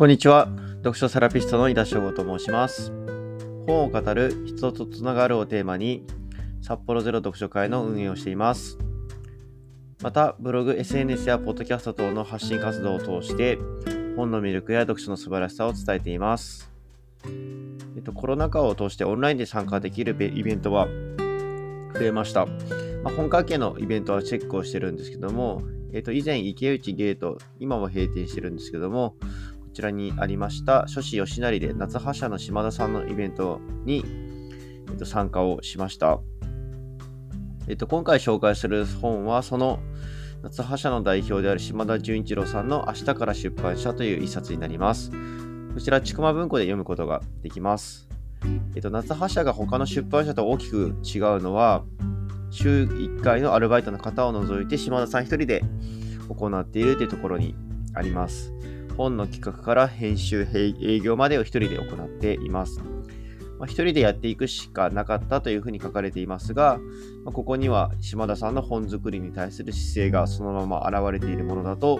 こんにちは。読書セラピストの井田翔吾と申します。本を語る人とつながるをテーマに、札幌ゼロ読書会の運営をしています。また、ブログ、SNS やポッドキャスト等の発信活動を通して、本の魅力や読書の素晴らしさを伝えています。えっと、コロナ禍を通してオンラインで参加できるイベントは増えました。まあ、本関係のイベントはチェックをしてるんですけども、えっと、以前池内ゲート、今も閉店してるんですけども、こちらにありました、書士吉成で夏葉社の島田さんのイベントに、えっと、参加をしました。えっと、今回紹介する本は、その夏葉社の代表である島田純一郎さんの明日から出版社という一冊になります。こちら、ちくま文庫で読むことができます。えっと、夏葉社が他の出版社と大きく違うのは、週1回のアルバイトの方を除いて島田さん一人で行っているというところにあります。本の企画から編集、営業までを一人で行っています。まあ、一人でやっていくしかなかったというふうに書かれていますが、ま、ここには島田さんの本作りに対する姿勢がそのまま現れているものだと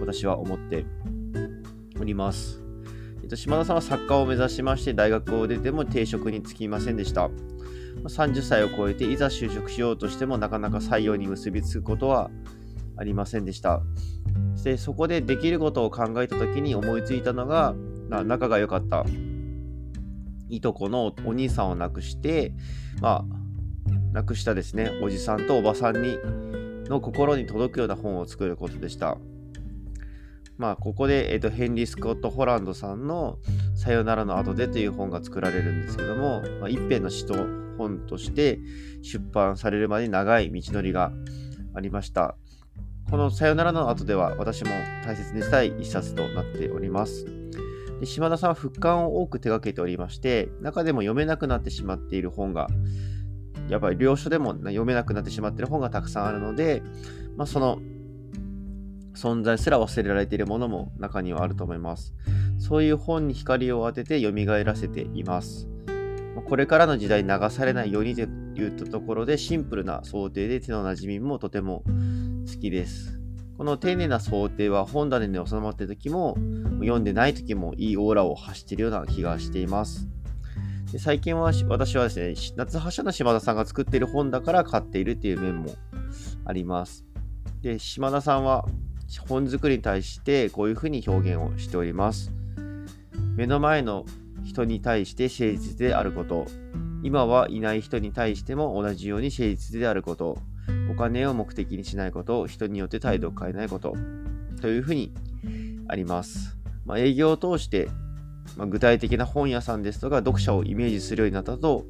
私は思っております。えっと、島田さんは作家を目指しまして大学を出ても定職に就きませんでした。30歳を超えていざ就職しようとしてもなかなか採用に結びつくことはありませんでした。そしてそこでできることを考えた時に思いついたのが仲が良かったいとこのお兄さんを亡くしてまあ亡くしたですねおじさんとおばさんにの心に届くような本を作ることでした。まあここで、えーと、ヘンリー・スコット・ホランドさんの「さよならの後で」という本が作られるんですけども、まあ、一編の詩と本として出版されるまで長い道のりがありました。このさよならの後では私も大切にしたい一冊となっております。で島田さんは復刊を多く手掛けておりまして、中でも読めなくなってしまっている本が、やっぱり領書でも読めなくなってしまっている本がたくさんあるので、まあ、その存在すら忘れられているものも中にはあると思います。そういう本に光を当てて蘇らせています。これからの時代流されないようにといったところでシンプルな想定で手の馴染みもとても好きです。この丁寧な想定は本棚に収まっている時も読んでない時もいいオーラを発しているような気がしています。で最近は私はですね、夏葉社の島田さんが作っている本だから買っているっていう面もあります。で、島田さんは本作りに対してこういうふうに表現をしております。目の前の人に対して誠実であること、今はいない人に対しても同じように誠実であること、お金を目的にしないこと、人によって態度を変えないこと、というふうにあります。まあ、営業を通して、まあ、具体的な本屋さんですとか読者をイメージするようになったと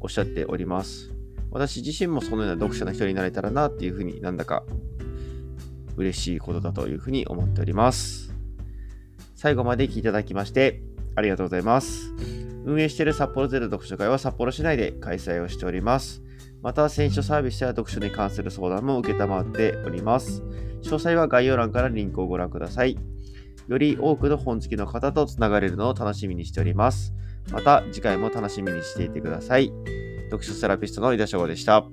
おっしゃっております。私自身もそのような読者の人になれたらなっていうふうになんだか嬉しいことだというふうに思っております。最後まで聞いていただきましてありがとうございます。運営している札幌ゼロ読書会は札幌市内で開催をしております。また、選書サービスや読書に関する相談も受けたまっております。詳細は概要欄からリンクをご覧ください。より多くの本好きの方とつながれるのを楽しみにしております。また、次回も楽しみにしていてください。読書セラピストの井田翔吾でした。